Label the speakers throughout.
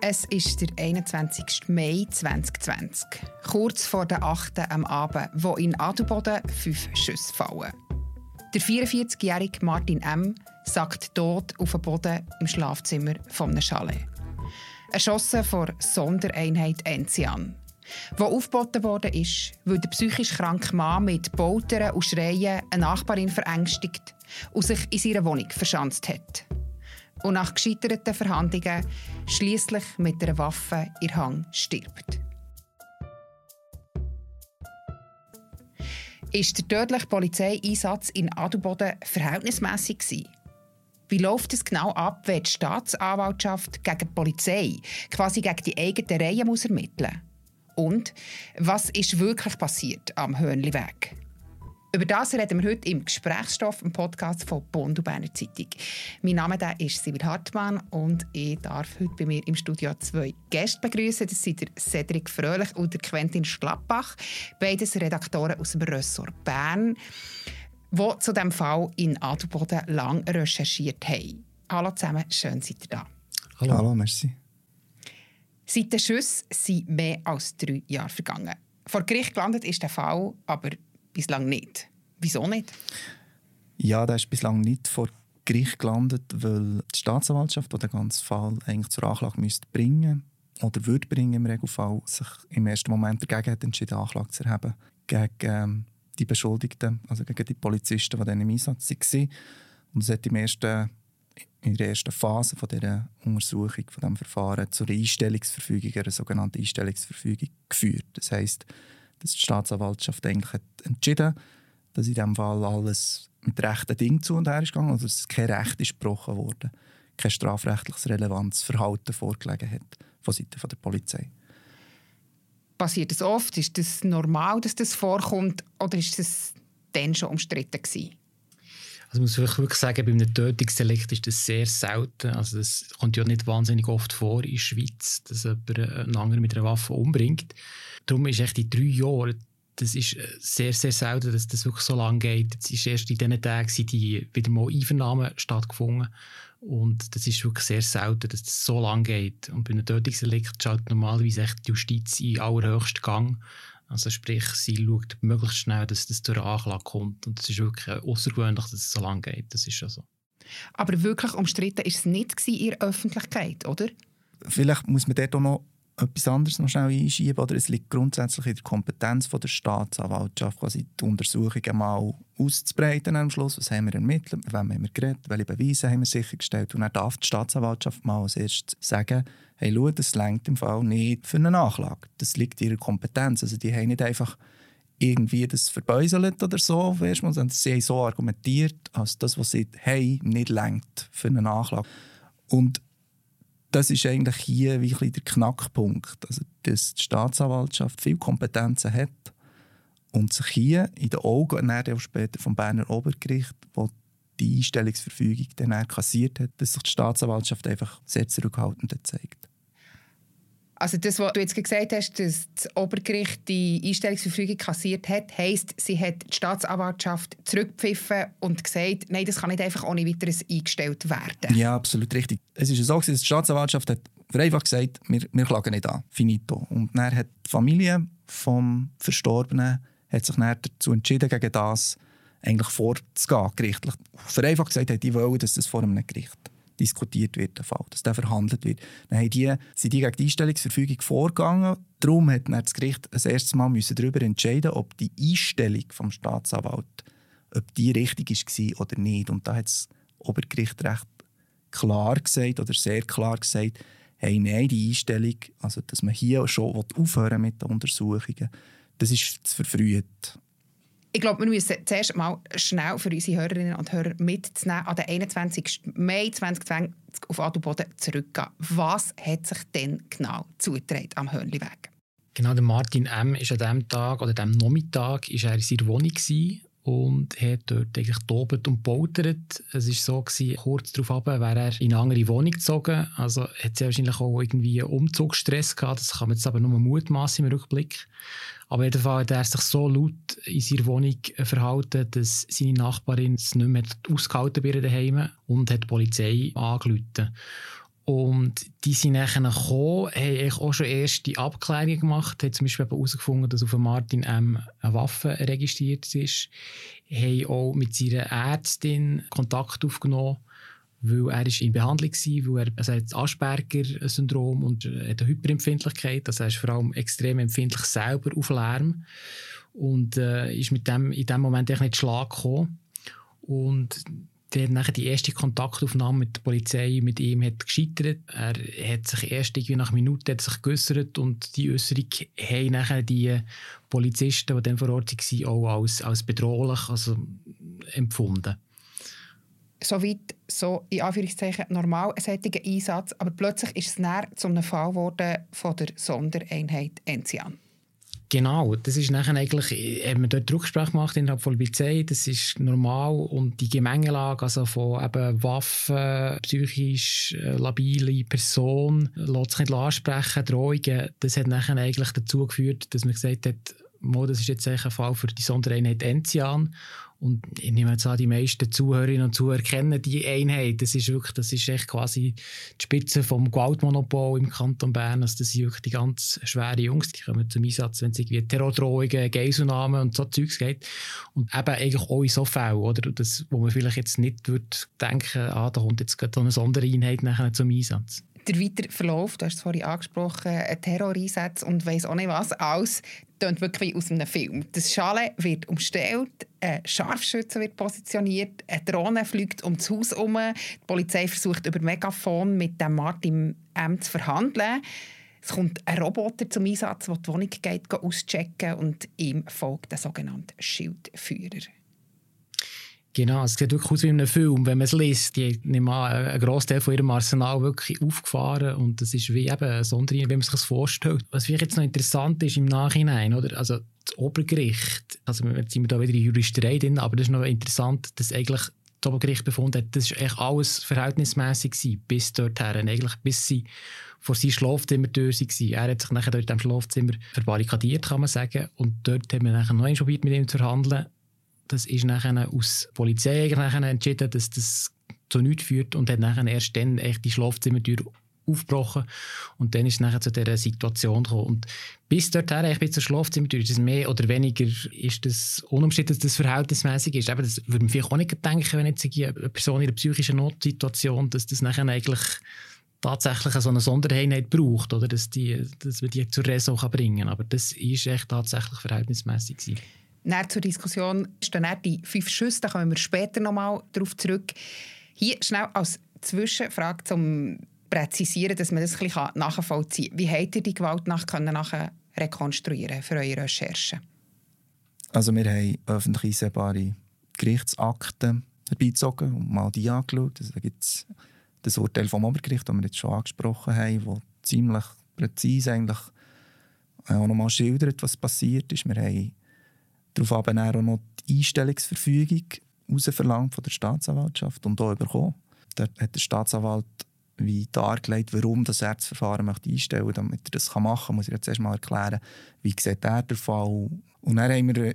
Speaker 1: Es ist der 21. Mai 2020, kurz vor der 8. am Abend, wo in Adelboden fünf Schüsse fallen. Der 44-jährige Martin M. sackt tot auf den Boden im Schlafzimmer von einem Chalet. Erschossen vor Sondereinheit Enzian, wo aufgeboten wurde, ist, weil der psychisch kranke Mann mit Poltern und Schreien eine Nachbarin verängstigt und sich in seiner Wohnung verschanzt hat und nach gescheiterten Verhandlungen schließlich mit einer Waffe in Hang stirbt. Ist der tödliche Polizeieinsatz in Adelboden verhältnismäßig? Wie läuft es genau ab, wenn die Staatsanwaltschaft gegen die Polizei quasi gegen die eigene Reihe muss ermitteln Und was ist wirklich passiert am Hörnliweg? Über das reden wir heute im Gesprächsstoff im Podcast von Bund und Berner Zeitung. Mein Name ist Sibyl Hartmann und ich darf heute bei mir im Studio zwei Gäste begrüßen. Das sind der Cedric Fröhlich und der Quentin Schlappbach, beides Redaktoren aus dem Ressort Bern, die zu diesem Fall in Adelboden lang recherchiert haben. Hallo zusammen, schön seid ihr da.
Speaker 2: Hallo, Hallo merci.
Speaker 1: Seit den Schüssen sind mehr als drei Jahre vergangen. Vor Gericht gelandet ist der Fall aber bislang nicht. Wieso nicht?
Speaker 2: Ja, der ist bislang nicht vor Gericht gelandet, weil die Staatsanwaltschaft, die den ganzen Fall eigentlich zur Anklage müsste bringen oder würde bringen im Regelfall, sich im ersten Moment dagegen hat entschieden, Anklage zu erheben gegen ähm, die Beschuldigten, also gegen die Polizisten, die dann im Einsatz waren. Und es hat im ersten, in der ersten Phase von dieser Untersuchung, von diesem Verfahren, zur Einstellungsverfügung, einer sogenannten Einstellungsverfügung geführt. Das heisst, dass die Staatsanwaltschaft eigentlich hat entschieden dass in diesem Fall alles mit rechten Dingen zu und her ist gegangen, also dass kein Recht ist gebrochen wurde, kein strafrechtliches relevantes Verhalten vorgelegen hat von Seiten der Polizei.
Speaker 1: Passiert das oft? Ist das normal, dass das vorkommt, oder ist das dann schon umstritten gewesen?
Speaker 3: Also muss ich wirklich sagen, bei einem Tötungsdelikt ist das sehr selten. Also das kommt ja nicht wahnsinnig oft vor in der Schweiz, dass jemand einen anderen mit einer Waffe umbringt. Darum ist echt die drei Jahre, das ist äh, sehr, sehr selten, dass das wirklich so lange geht. Es ist erst in diesen Tagen die wieder mal Einvernahmen stattgefunden. Und das ist wirklich sehr selten, dass das so lange geht. Und bei einem Tötungsdelikt schaut normalerweise echt die Justiz in allerhöchsten Gang. Also sprich, sie schaut möglichst schnell, dass das durch eine Anklage kommt. Und es ist wirklich außergewöhnlich, dass es so lange geht. Das ist schon so.
Speaker 1: Aber wirklich umstritten ist es nicht in der Öffentlichkeit, oder?
Speaker 2: Vielleicht muss man dort auch noch etwas anderes noch schnell einschieben. Oder es liegt grundsätzlich in der Kompetenz von der Staatsanwaltschaft, quasi die Untersuchungen mal auszubreiten am Schluss. Was haben wir ermittelt, mit wem haben wir geredet, welche Beweise haben wir sichergestellt. Und dann darf die Staatsanwaltschaft mal als erstes sagen, hey, schau, das längt im Fall nicht für eine Nachlage. Das liegt in ihrer Kompetenz. Also die haben nicht einfach irgendwie das verbeuselt oder so, sondern sie haben so argumentiert, als das, was sie haben, nicht längt für eine Nachlage. Und das ist eigentlich hier wie der Knackpunkt. Also, dass die Staatsanwaltschaft viel Kompetenzen hat und sich hier in den Augen auch später vom Berner Obergericht, wo die Einstellungsverfügung dann kassiert hat, dass sich die Staatsanwaltschaft einfach sehr zurückhaltend zeigt.
Speaker 1: Also das, was du jetzt gesagt hast, dass das Obergericht die Einstellungsverfügung kassiert hat, heisst, sie hat die Staatsanwaltschaft zurückgepfiffen und gesagt, nein, das kann nicht einfach ohne weiteres eingestellt werden.
Speaker 2: Ja, absolut richtig. Es ist so, dass die Staatsanwaltschaft hat einfach gesagt, wir, wir klagen nicht an, finito. Und dann hat die Familie vom Verstorbenen hat sich dann dazu entschieden, gegen das eigentlich vorzugehen, gerichtlich. Vereinfacht gesagt, hat die wollen, dass das vor einem Gericht diskutiert wird, der Fall, dass der verhandelt wird. Dann haben die, sind die gegen die Einstellungsverfügung vorgegangen. Darum hat das Gericht das erste Mal müssen darüber entscheiden ob die Einstellung vom Staatsanwalt richtig war oder nicht. Und da hat das Obergericht recht klar gesagt oder sehr klar gesagt, hey, nein, die Einstellung, also dass man hier schon aufhören mit den Untersuchungen, das ist zu verfrüht.
Speaker 1: Ich glaube, wir müssen zuerst mal schnell für unsere Hörerinnen und Hörer mitzunehmen an den 21. Mai 2020 auf Adelboden zurückgehen. Was hat sich denn genau zugetragen am Hörnliweg?
Speaker 3: Genau, der Martin M. ist an diesem Tag oder dem Nachmittag ist er in seiner Wohnung und hat dort eigentlich tobet und poltert. Es war so, gewesen, kurz darauf wäre er in eine andere Wohnung gezogen. Also hat sie wahrscheinlich auch irgendwie Umzugsstress gehabt. Das kann man jetzt aber nur mutmaßen im Rückblick. Aber in Fall hat er sich so laut in seiner Wohnung verhalten, dass seine Nachbarin es nicht mehr ausgehalten bei daheim und hat die Polizei angerufen. Und die sind nachher gekommen, haben auch schon erste Abklärungen gemacht, haben zum Beispiel herausgefunden, dass auf Martin M. eine Waffe registriert ist, haben auch mit seiner Ärztin Kontakt aufgenommen, weil er ist in Behandlung war, weil er also hat das Asperger-Syndrom und hat eine Hyperempfindlichkeit, also er ist vor allem extrem empfindlich selber auf Lärm und äh, ist mit dem in dem Moment echt nicht Schlag gekommen. Und der nachher die erste Kontaktaufnahme mit der Polizei mit ihm hat gescheitert. Er hat sich erst irgendwie nach Minuten hat sich geäussert und die Äußerung haben nachher die Polizisten, die dann vor Ort waren, auch als, als bedrohlich also, empfunden.
Speaker 1: Soweit so in Anführungszeichen normal ein solcher Einsatz, aber plötzlich ist es näher zu einem Fall geworden von der Sondereinheit Enzian.
Speaker 3: Genau, das ist nachher eigentlich, haben wir dort Rücksprache gemacht innerhalb von Polizei, das ist normal. Und die Gemengelage also von eben Waffen, psychisch äh, labile Person, lässt sich nicht ansprechen, Drohungen, das hat nachher eigentlich dazu geführt, dass man gesagt hat, das ist jetzt ein Fall für die Sondereinheit Enzian und ich nehme jetzt an, die meisten Zuhörerinnen und Zuhörer kennen die Einheit. Das ist wirklich, das ist echt quasi die Spitze vom Gewaltmonopol im Kanton Bern. Also das sind wirklich die ganz schweren Jungs, die kommen zum Einsatz, wenn es irgendwie Terrordrohungen, Geiselnahmen und so Zeugs geht. Und eben eigentlich auch in so Fällen, oder? Das, wo man vielleicht jetzt nicht würde denken, ah, da kommt jetzt gerade eine Sondereinheit nachher zum Einsatz
Speaker 1: der weitere Verlauf, du hast es vorhin angesprochen, ein Terroreinsatz und weiss auch nicht was, alles klingt wirklich aus einem Film. Das Schale wird umstellt, ein Scharfschütze wird positioniert, eine Drohne fliegt um das Haus herum, die Polizei versucht über Megafon mit dem Martin M. zu verhandeln. Es kommt ein Roboter zum Einsatz, der die Wohnung geht, auschecken und ihm folgt der sogenannte Schildführer.
Speaker 3: Genau, es sieht wirklich aus wie in einem Film, wenn man es liest. Die nehmen einen Großteil von ihrem Arsenal wirklich aufgefahren und das ist wie eben ein Sonderling, wenn man sich das vorstellt. Was vielleicht jetzt noch interessant ist im Nachhinein, oder? Also das Obergericht, also jetzt sind wir da wieder in Juristerei drin, aber das ist noch interessant, dass eigentlich das Obergericht befunden hat, das war eigentlich alles verhältnismäßig gewesen, bis dorthin, eigentlich bis sie vor seinem Schlafzimmer durch waren. Er hat sich nachher dort in diesem Schlafzimmer verbarrikadiert, kann man sagen, und dort haben wir nachher noch probiert, mit ihm zu verhandeln das ist nachher aus Polizei nachher entschieden, dass das zu nichts führt und hat nachher erst dann echt die Schlafzimmertür aufgebrochen und dann ist es nachher zu dieser Situation gekommen. Und bis dorthin, ich bin zur Schlafzimmertür, ist es mehr oder weniger ist das unumstritten, dass das verhältnismäßig ist. Aber das würde man vielleicht auch nicht denken, wenn jetzt eine Person in einer psychischen Notsituation, dass das nachher eigentlich tatsächlich so eine Sondereinheit braucht, oder dass, die, dass man die zur Raison bringen kann. Aber das ist echt tatsächlich verhältnismäßig gewesen.
Speaker 1: Dann zur Diskussion stehen die fünf Schüsse, da kommen wir später nochmal darauf zurück. Hier schnell als Zwischenfrage zum Präzisieren, dass man das ein bisschen nachvollziehen kann. Wie habt ihr die Gewaltnacht nachher rekonstruieren für eure Recherchen?
Speaker 2: Also wir haben öffentlich einsehbare Gerichtsakten herbeizogen und mal die angeschaut. Also da gibt es das Urteil vom Obergericht, das wir jetzt schon angesprochen haben, das ziemlich präzise eigentlich auch nochmal schildert, was passiert ist. Wir haben Daraufhin auch noch die Einstellungsverfügung verlangt von der Staatsanwaltschaft und auch bekommen. Dort hat der Staatsanwalt wie dargelegt, warum das Erzverfahren einstellen möchte. Damit er das machen kann, muss ich jetzt erst mal erklären, wie sieht er der Fall. Und dann haben wir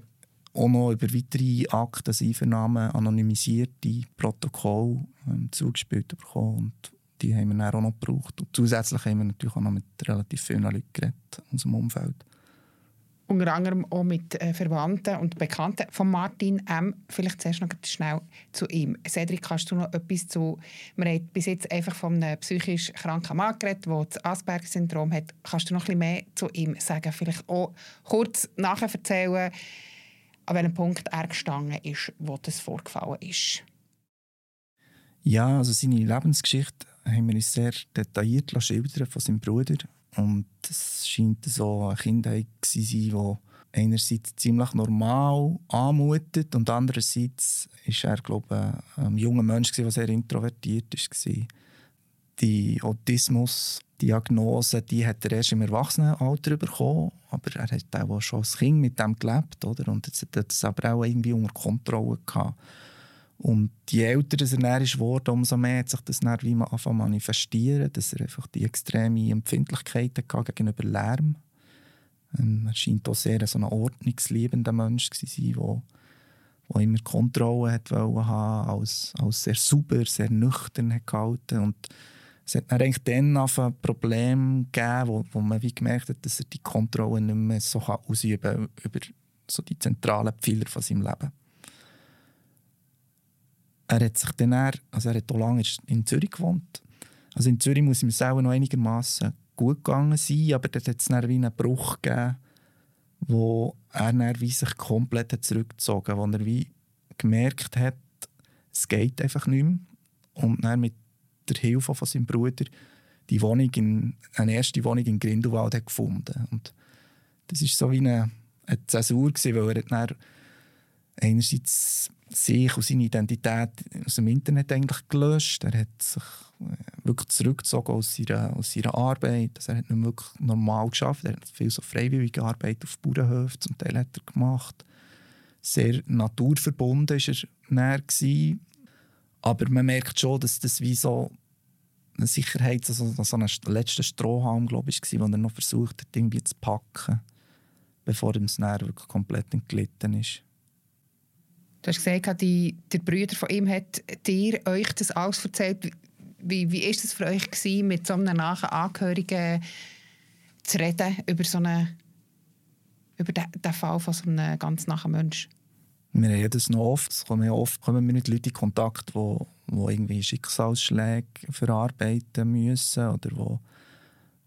Speaker 2: auch noch über weitere Akten, Einvernahmen, anonymisierte Protokolle ähm, zugespielt bekommen. Und die haben wir dann auch noch gebraucht. Und zusätzlich haben wir natürlich auch noch mit relativ vielen Leuten geredet in unserem Umfeld
Speaker 1: unter anderem auch mit äh, Verwandten und Bekannten von Martin M. Vielleicht zuerst noch schnell zu ihm. Cedric, kannst du noch etwas zu... Wir haben bis jetzt einfach von einem psychisch kranken Mann geredet, der das Asperger-Syndrom hat. Kannst du noch ein bisschen mehr zu ihm sagen? Vielleicht auch kurz nachher erzählen, an welchem Punkt er gestanden ist, wo das vorgefallen ist.
Speaker 2: Ja, also seine Lebensgeschichte haben wir uns sehr detailliert schildern von seinem Bruder und es scheint so eine Kindheit zu sein, die einerseits ziemlich normal anmutet und andererseits ist er, glaube ich, ein junger Mensch, der sehr introvertiert war. Die Autismus-Diagnose die hat er erst im Erwachsenenalter bekommen, aber er hat auch schon als Kind mit dem gelebt oder? und jetzt hat er das aber auch irgendwie unter Kontrolle gehabt. Und je älter er dann ist geworden, umso mehr hat sich das dann wie man manifestieren, dass er einfach die extreme Empfindlichkeit hatte gegenüber Lärm. Ähm, er scheint auch sehr so ein ordnungsliebender Mensch zu sein, der der immer Kontrolle hat haben, als, als sehr sauber, sehr nüchtern hat gehalten und es hat dann eigentlich dann ein Problem gegeben, wo, wo man wie gemerkt hat, dass er die Kontrolle nicht mehr so ausüben kann über so die zentralen Pfeiler von seinem Leben. Er hat sich dann, also er hat auch lange in Zürich gewohnt. Also in Zürich muss ihm es noch einigermaßen gut gegangen sein, aber dort hat es dann wie einen Bruch gegeben, wo er dann wie sich komplett zurückgezogen hat, wo er wie gemerkt hat, es geht einfach nicht mehr. Und dann mit der Hilfe von seinem Bruder die Wohnung in, eine erste Wohnung in Grindelwald hat gefunden. Und das war so wie eine, eine Zäsur, gewesen, weil er dann einerseits sich und seine Identität aus dem Internet eigentlich gelöscht. Er hat sich äh, wirklich zurückgezogen aus seiner, aus seiner Arbeit. Also er hat nicht wirklich normal geschafft. Er hat viel so freiwillige Arbeit auf Bauernhöfen zum Teil hat er gemacht. Sehr naturverbunden war er näher. Aber man merkt schon, dass das wie so eine Sicherheit, also so ein letzter Strohhalm, glaube ich, war, den er noch versucht hat, irgendwie zu packen, bevor es dann wirklich komplett entglitten ist.
Speaker 1: Du hast gesagt, die, der Bruder von ihm hat dir euch das alles erzählt. Wie, ist es für euch gewesen, mit so einem nahen Angehörigen zu reden über so eine, über den, den Fall von so einem ganz nahen Menschen?
Speaker 2: Wir haben das noch oft. Es kommen, ja oft kommen wir mit Leuten in Kontakt, die, die irgendwie Schicksalsschläge verarbeiten müssen oder wo,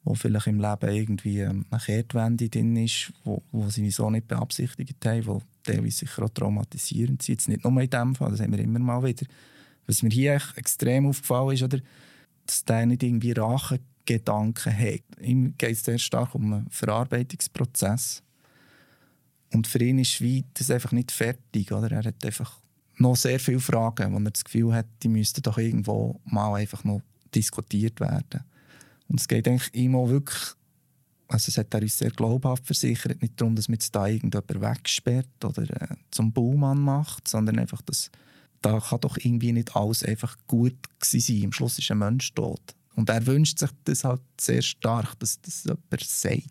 Speaker 2: wo vielleicht im Leben irgendwie eine Kehrtwende drin ist, wo, wo sie so nicht beabsichtigt haben, wo teilweise sicher auch traumatisierend sind. Jetzt nicht nur in diesem Fall, das haben wir immer mal wieder. Was mir hier extrem aufgefallen ist, oder, dass der nicht irgendwie Rachegedanken hat. Ihm geht es sehr stark um einen Verarbeitungsprozess. Und für ihn ist wie das einfach nicht fertig. Oder? Er hat einfach noch sehr viele Fragen, wo er das Gefühl hat, die müssten doch irgendwo mal einfach noch diskutiert werden. Und es geht eigentlich ihm auch wirklich also es hat er uns sehr glaubhaft versichert, nicht darum, dass man jetzt da irgendjemand wegsperrt oder äh, zum Baumann macht, sondern einfach, dass da kann doch irgendwie nicht alles einfach gut sein. Am Schluss ist ein Mensch tot. Und er wünscht sich das halt sehr stark, dass das jemand sagt.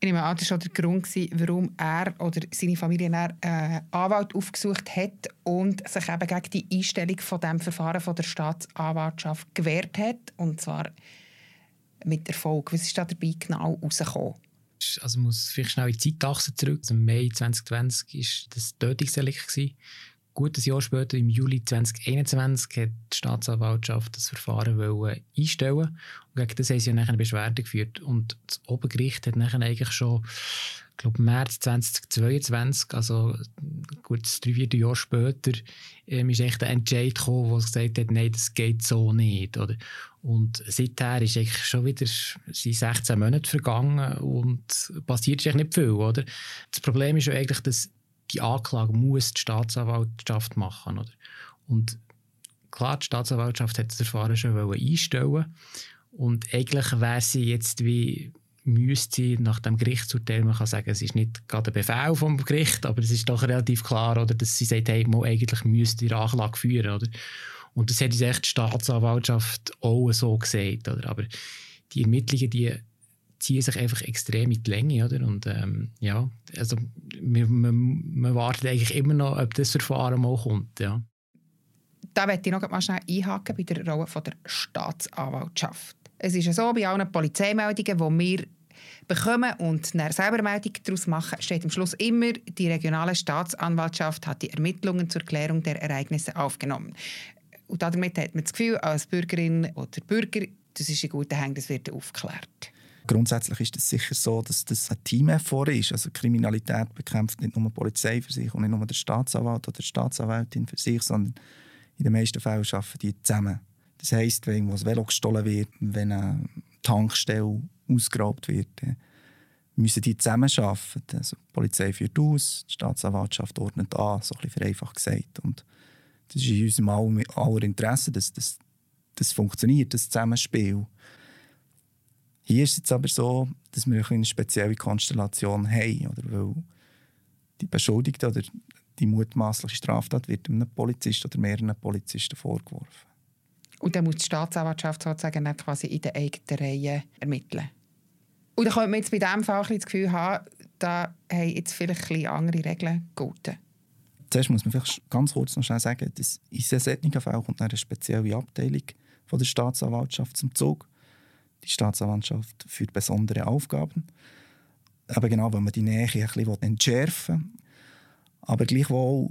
Speaker 1: Ich nehme an, das war der Grund, warum er oder seine Familie einen äh, Anwalt aufgesucht hat und sich eben gegen die Einstellung von dem Verfahren von der Staatsanwaltschaft gewehrt hat. Und zwar mit Erfolg? Was ist da dabei genau rausgekommen?
Speaker 3: Also muss vielleicht schnell in die Zeitachse zurück. Also Im Mai 2020 war das Tötungsdelikt. Gut ein Jahr später, im Juli 2021, hat die Staatsanwaltschaft das Verfahren einstellen und gegen das haben sie ja eine Beschwerde geführt. Und das Obergericht hat nachher eigentlich schon ich glaube, März 2022, also gut drei, vier Jahre später, ähm, ist echt ein Entscheid gekommen, wo gesagt hat, nein, das geht so nicht. Oder? Und seither ist eigentlich schon wieder sind 16 Monate vergangen und passiert eigentlich nicht viel. Oder? Das Problem ist ja eigentlich, dass die Anklage muss die Staatsanwaltschaft machen. Oder? Und klar, die Staatsanwaltschaft hat das Verfahren schon einstellen und eigentlich wäre sie jetzt wie müsste nach dem Gerichtsurteil, man kann sagen, es ist nicht gerade ein Befehl vom Gericht, aber es ist doch relativ klar, oder, dass sie sagt, hey, man eigentlich müsste die Anklage führen, oder? Und das hat die Staatsanwaltschaft auch so gesagt, oder? Aber die Ermittlungen, die ziehen sich einfach extrem in die Länge, oder? Und ähm, ja, also wir, warten eigentlich immer noch, ob das Verfahren mal kommt, ja.
Speaker 1: Da möchte ich noch mal schnell einhaken bei der Rolle von der Staatsanwaltschaft. Es ist ja so, bei allen Polizeimeldungen, die wir bekommen und selber Meldung daraus machen, steht am Schluss immer, die regionale Staatsanwaltschaft hat die Ermittlungen zur Klärung der Ereignisse aufgenommen. Und damit hat man das Gefühl, als Bürgerin oder Bürger, das ist in guten Händen, das wird aufgeklärt.
Speaker 2: Grundsätzlich ist es sicher so, dass das ein Team-Effort ist. Also Kriminalität bekämpft nicht nur die Polizei für sich und nicht nur der Staatsanwalt oder die Staatsanwältin für sich, sondern in den meisten Fällen arbeiten die zusammen. Das heisst, wenn irgendwo ein Velo gestohlen wird, wenn eine Tankstelle ausgeraubt wird, müssen die zusammen arbeiten. Also die Polizei führt aus, die Staatsanwaltschaft ordnet an, so ein vereinfacht gesagt. Und das ist in unserem aller Interesse, dass das, das funktioniert, das Zusammenspiel. Hier ist es jetzt aber so, dass wir eine spezielle Konstellation haben, oder? weil die Beschuldigte oder die mutmaßliche Straftat wird einem Polizist oder mehreren Polizisten vorgeworfen.
Speaker 1: Und dann muss die Staatsanwaltschaft sozusagen quasi in der eigenen Reihe ermitteln. Und dann könnte man jetzt bei diesem Fall das Gefühl haben, da haben jetzt vielleicht ein andere Regeln gelten.
Speaker 2: Zuerst muss man vielleicht ganz kurz noch schnell sagen, dass in solchen Fällen kommt eine spezielle Abteilung von der Staatsanwaltschaft zum Zug. Die Staatsanwaltschaft führt besondere Aufgaben. Aber genau, wenn man die Nähe ein bisschen entschärfen will. Aber gleichwohl,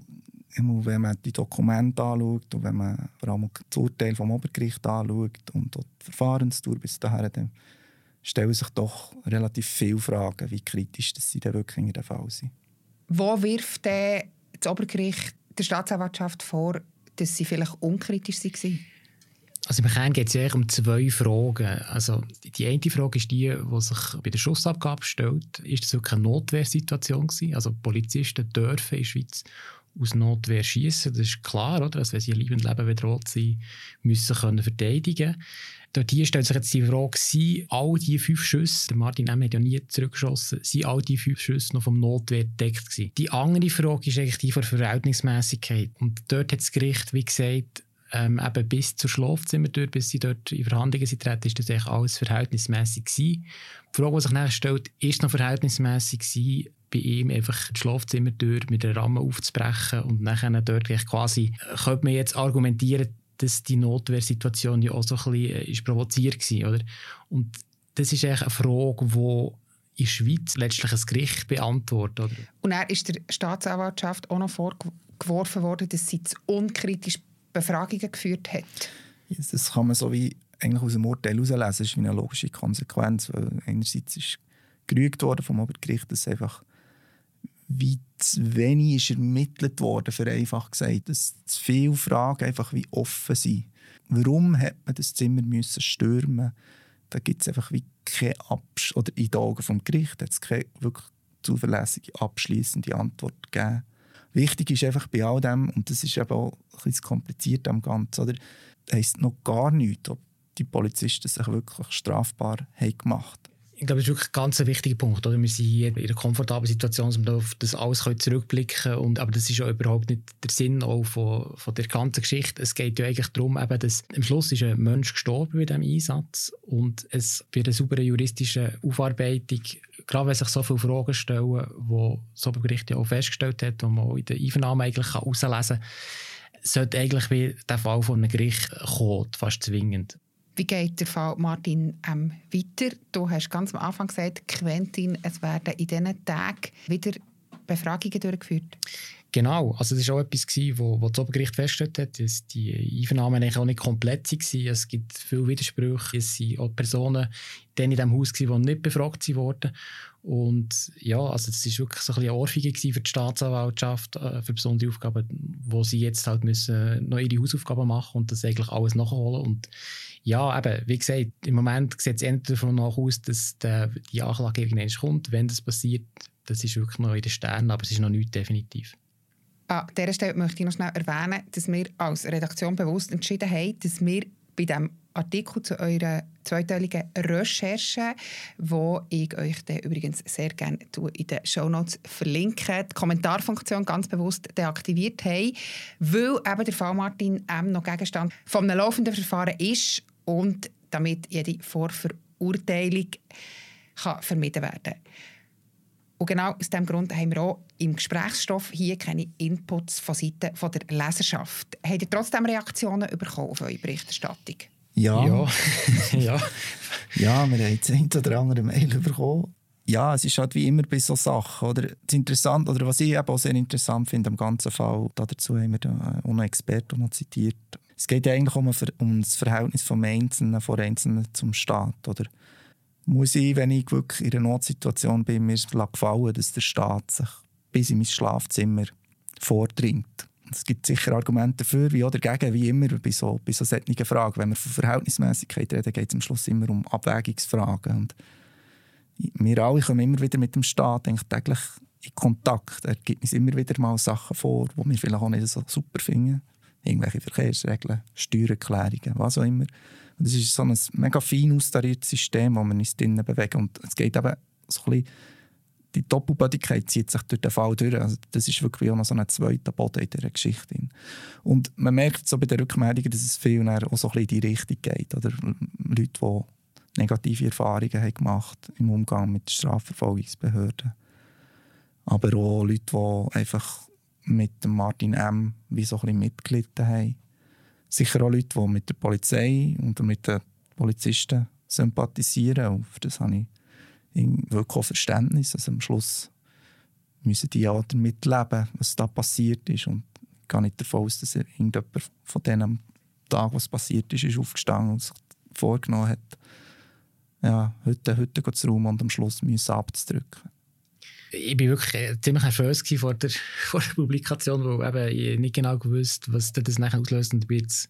Speaker 2: wenn man die Dokumente anschaut und wenn man vor allem das Urteil vom Obergericht anschaut und die Verfahrensdauer bis dahin, dann stellen sich doch relativ viele Fragen, wie kritisch das sie dann wirklich in dem Fall sind.
Speaker 1: Wo wirft das Obergericht der Staatsanwaltschaft vor, dass sie vielleicht unkritisch waren?
Speaker 3: Also im Kern geht es ja um zwei Fragen. Also die eine Frage ist die, die sich bei der Schussabgabe stellt. Ist das wirklich eine Notwehrsituation gewesen? Also Polizisten dürfen in der Schweiz aus Notwehr schießen. Das ist klar, oder? Also wenn sie ihr Leben und Leben bedroht sind, müssen können verteidigen. Dort hier stellt sich jetzt die Frage, sind all die fünf Schüsse, der Martin M. hat ja nie zurückgeschossen, sind all die fünf Schüsse noch vom Notwehr gedeckt gewesen? Die andere Frage ist eigentlich die von Verhältnismäßigkeit. Und dort hat das Gericht, wie gesagt, ähm, eben bis zur Schlafzimmertür, bis sie dort in Verhandlungen sind treten, ist das eigentlich alles verhältnismäßig. Die Frage, die sich nachher stellt, ist noch verhältnismäßig gewesen, bei ihm einfach die Schlafzimmertür mit der Ramme aufzubrechen und nachher dort quasi, äh, könnte man jetzt argumentieren, dass die Notwehrsituation ja auch so ein bisschen äh, ist provoziert war, oder? Und das ist eigentlich eine Frage, die in der Schweiz letztlich ein Gericht beantwortet.
Speaker 1: Und er ist der Staatsanwaltschaft auch noch vorgeworfen worden, dass sie zu unkritisch Befragungen geführt hat.
Speaker 2: Das kann man so wie eigentlich aus dem Urteil herauslesen. Das ist eine logische Konsequenz. Weil einerseits ist gerügt worden vom Obergericht, dass einfach wie zu wenig ist ermittelt worden, für einfach gesagt, dass zu viele Fragen einfach wie offen sind. Warum hat man das Zimmer müssen stürmen? Da gibt es einfach wie keine Absch oder in den Augen vom Gericht hat es keine wirklich zuverlässige abschließende Antwort gegeben. Wichtig ist einfach bei all dem, und das ist eben auch ein kompliziert am Ganzen, oder? heisst noch gar nichts, ob die Polizisten sich wirklich strafbar haben gemacht
Speaker 3: ich glaube, das ist wirklich ein ganz wichtiger Punkt. Oder? Wir sind hier in einer komfortablen Situation, dass wir auf das alles zurückblicken können. Und, aber das ist ja überhaupt nicht der Sinn auch von, von der ganzen Geschichte. Es geht ja eigentlich darum, eben, dass am Schluss ist ein Mensch gestorben bei diesem Einsatz und es wird eine saubere juristische Aufarbeitung, gerade wenn sich so viele Fragen stellen, die das Obergericht ja auch festgestellt hat und man auch in der Einvernahme eigentlich herauslesen kann, sollte eigentlich wie der Fall von einem Gericht kommen, fast zwingend.
Speaker 1: Wie geht der Fall Martin ähm, weiter? Du hast ganz am Anfang gesagt, Quentin, es werden in diesen Tagen wieder Befragungen durchgeführt.
Speaker 3: Genau, also das war auch etwas, gewesen, wo, wo das Obergericht festgestellt hat, dass die Einvernahmen eigentlich auch nicht komplett waren. Es gibt viele Widersprüche. Es sind auch Personen die in diesem Haus, die nicht befragt wurden. Und ja, also das war wirklich so ein bisschen Ohrfeige für die Staatsanwaltschaft, äh, für besondere Aufgaben, wo sie jetzt halt müssen noch ihre Hausaufgaben machen und das eigentlich alles nachholen. Und ja, eben, wie gesagt, im Moment sieht es eher davon nach aus, dass der, die Anklage irgendwann kommt. Wenn das passiert, das ist wirklich noch in den Sternen, aber es ist noch nicht definitiv.
Speaker 1: An dieser Stelle möchte ich noch schnell erwähnen, dass wir als Redaktion bewusst entschieden haben, dass wir bei diesem Artikel zu eurer zweiteiligen Recherche, wo ich euch dann übrigens sehr gerne in den Shownotes verlinke, die Kommentarfunktion ganz bewusst deaktiviert haben, weil eben der Fall Martin M. noch Gegenstand von einem laufenden Verfahren ist und damit jede Vorverurteilung kann vermieden werden kann. Und genau aus diesem Grund haben wir auch im Gesprächsstoff hier keine Inputs von Seiten der Leserschaft. Habt ihr trotzdem Reaktionen bekommen auf eure Berichterstattung?
Speaker 2: Ja.
Speaker 3: Ja.
Speaker 2: ja. ja, wir haben jetzt ein oder andere Mail bekommen. Ja, es ist halt wie immer bei so Sachen. Oder? Das interessant, oder was ich auch sehr interessant finde am ganzen Fall, dazu haben wir auch einen Experten noch zitiert. Es geht ja eigentlich um, ein, um das Verhältnis von Einzelnen, von Einzelnen zum Staat. Oder? muss ich, wenn ich wirklich in einer Notsituation bin, mir gefallen, dass der Staat sich bis in mein Schlafzimmer vordringt. Es gibt sicher Argumente dafür, wie auch dagegen, wie immer bei so, bei so solchen Fragen. Wenn wir von Verhältnismäßigkeit reden, geht es am Schluss immer um Abwägungsfragen. Und wir alle kommen immer wieder mit dem Staat eigentlich täglich in Kontakt. Er gibt uns immer wieder mal Sachen vor, die wir vielleicht auch nicht so super finden. Irgendwelche Verkehrsregeln, Steuererklärungen, was auch immer. Und das ist so ein mega fein austariertes System, wo wir uns drinnen bewegen. Und es geht eben so ein bisschen, die Doppelbödigkeit zieht sich durch den Fall durch. Also das ist wirklich auch noch so ein zweiter Boden in dieser Geschichte. Und man merkt so bei den Rückmeldungen, dass es viel auch so ein bisschen in die Richtung geht. Oder Leute, die negative Erfahrungen haben gemacht im Umgang mit Strafverfolgungsbehörden. Aber auch Leute, die einfach mit Martin M. wie so ein bisschen mitgelitten haben sicher auch Leute, die mit der Polizei und mit den Polizisten sympathisieren. Und das habe ich wirklich auch Verständnis. Also am Schluss müssen die ja damit leben, was da passiert ist. Und ich gehe nicht davon aus, dass irgendjemand von dem Tag, was passiert ist, ist aufgestanden und sich vorgenommen hat, ja, heute, heute zu Raum und am Schluss müssen abzudrücken
Speaker 3: ich bin wirklich äh, ziemlich nervös vor der, vor der Publikation, weil eben ich nicht genau gewusst, was das nachher auslöst. Und bin jetzt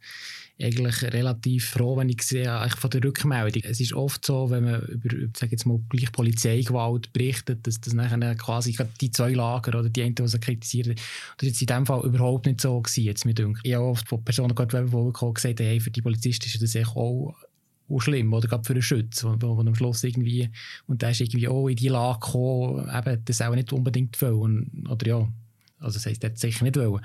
Speaker 3: eigentlich relativ froh, wenn ich sehe, eigentlich von der Rückmeldung. Es ist oft so, wenn man über, sag jetzt mal, gleich Polizeigewalt berichtet, dass das nachher quasi die zwei Lager oder die einen, die sie kritisieren, das ist jetzt in dem Fall überhaupt nicht so gewesen, jetzt mit Ich habe oft von Personen gehört, die gesagt haben, hey, für die Polizisten ist das auch auch schlimm, oder gerade für einen Schütz, wo, wo, wo am Schluss irgendwie, und der ist irgendwie auch in die Lage gekommen, eben, das auch nicht unbedingt wollen, oder ja, also das heisst, er hat sicher nicht wollen.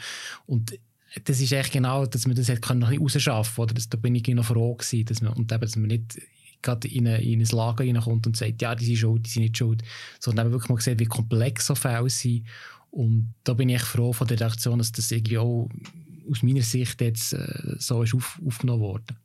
Speaker 3: Und das ist echt genau, dass man das hat noch nicht rausschaffen oder das, da bin ich noch froh gewesen, dass man, und eben, dass man nicht gerade in, in ein Lager reinkommt und sagt, ja, die sind schuld, die sind nicht schuld, sondern eben wirklich mal sieht, wie komplex so Fälle sind und da bin ich echt froh von der Reaktion, dass das irgendwie auch aus meiner Sicht jetzt äh, so ist auf, aufgenommen worden.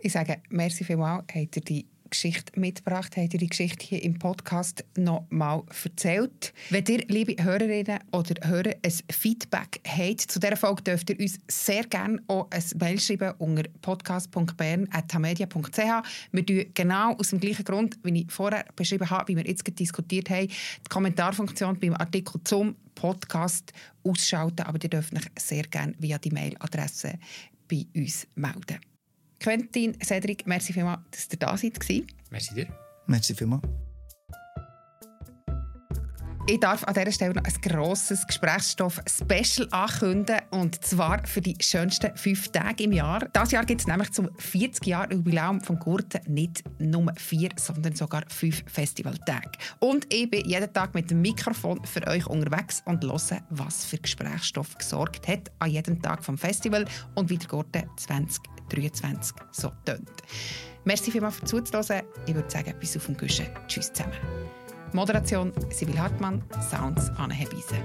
Speaker 1: Ich sage, merci vielmals, habt ihr die Geschichte mitgebracht, habt ihr die Geschichte hier im Podcast noch mal erzählt. Wenn ihr, liebe Hörerinnen oder Hörer, ein Feedback habt zu dieser Folge, dürft ihr uns sehr gerne auch ein Mail schreiben unter podcast.bern.media.ch. Wir tun genau aus dem gleichen Grund, wie ich vorher beschrieben habe, wie wir jetzt diskutiert haben, die Kommentarfunktion beim Artikel zum Podcast ausschalten. Aber ihr dürft euch sehr gerne via die Mailadresse bei uns melden. Quentin, Cedric, merci vielmals, dass ihr da seid.
Speaker 3: Merci dir.
Speaker 2: Merci vielmals.
Speaker 1: Ich darf an dieser Stelle noch ein grosses Gesprächsstoff-Special ankündigen, und zwar für die schönsten fünf Tage im Jahr. Das Jahr gibt es nämlich zum 40-Jahr-Jubiläum von Gurten nicht nur vier, sondern sogar fünf Festivaltage. Und ich bin jeden Tag mit dem Mikrofon für euch unterwegs und höre, was für Gesprächsstoff gesorgt hat an jedem Tag vom Festival und wie der Gurten 2023 so tönt. Merci vielmals für zuzuhören. Ich würde sagen, bis auf den Guschen. Tschüss zusammen. Moderation Sibyl Hartmann, Sounds Anne Hebeisen.